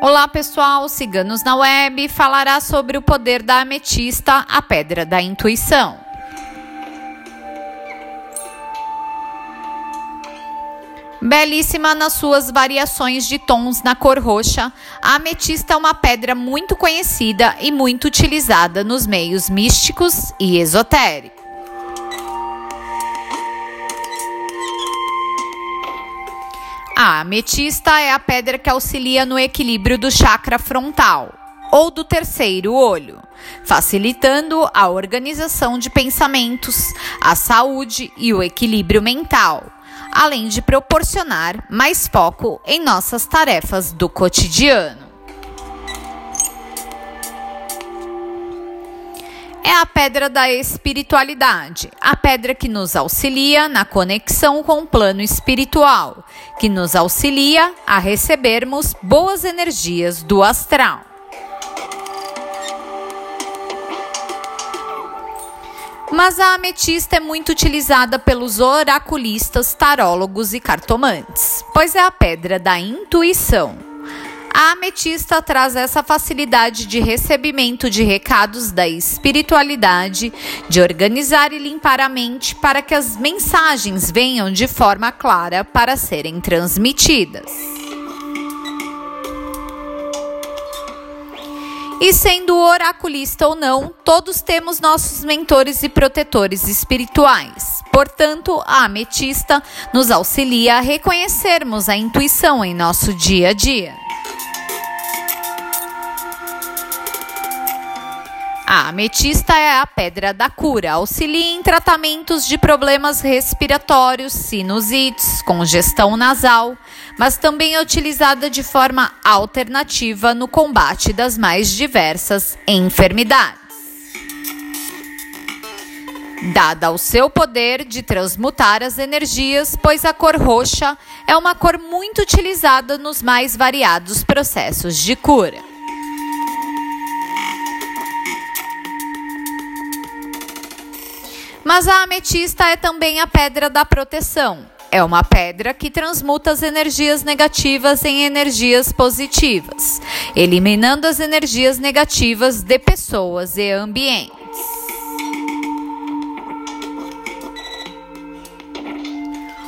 Olá pessoal, Ciganos na Web falará sobre o poder da ametista, a pedra da intuição. Belíssima nas suas variações de tons na cor roxa, a ametista é uma pedra muito conhecida e muito utilizada nos meios místicos e esotéricos. A ametista é a pedra que auxilia no equilíbrio do chakra frontal ou do terceiro olho, facilitando a organização de pensamentos, a saúde e o equilíbrio mental, além de proporcionar mais foco em nossas tarefas do cotidiano. É a pedra da espiritualidade, a pedra que nos auxilia na conexão com o plano espiritual, que nos auxilia a recebermos boas energias do astral. Mas a ametista é muito utilizada pelos oraculistas, tarólogos e cartomantes, pois é a pedra da intuição. A ametista traz essa facilidade de recebimento de recados da espiritualidade, de organizar e limpar a mente para que as mensagens venham de forma clara para serem transmitidas. E sendo oraculista ou não, todos temos nossos mentores e protetores espirituais. Portanto, a ametista nos auxilia a reconhecermos a intuição em nosso dia a dia. A ametista é a pedra da cura, auxilia em tratamentos de problemas respiratórios, sinusites, congestão nasal, mas também é utilizada de forma alternativa no combate das mais diversas enfermidades. Dada o seu poder de transmutar as energias, pois a cor roxa é uma cor muito utilizada nos mais variados processos de cura. Mas a ametista é também a pedra da proteção. É uma pedra que transmuta as energias negativas em energias positivas, eliminando as energias negativas de pessoas e ambientes.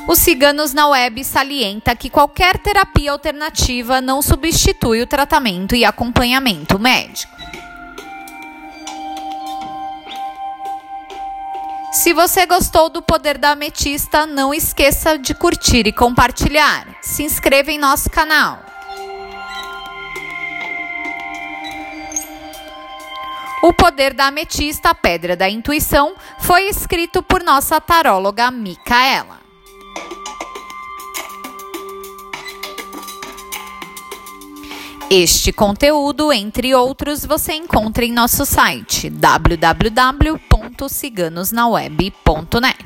Os ciganos na web salienta que qualquer terapia alternativa não substitui o tratamento e acompanhamento médico. Se você gostou do Poder da Ametista, não esqueça de curtir e compartilhar. Se inscreva em nosso canal. O Poder da Ametista, a Pedra da Intuição, foi escrito por nossa taróloga Micaela. Este conteúdo, entre outros, você encontra em nosso site www.ciganosnaweb.net.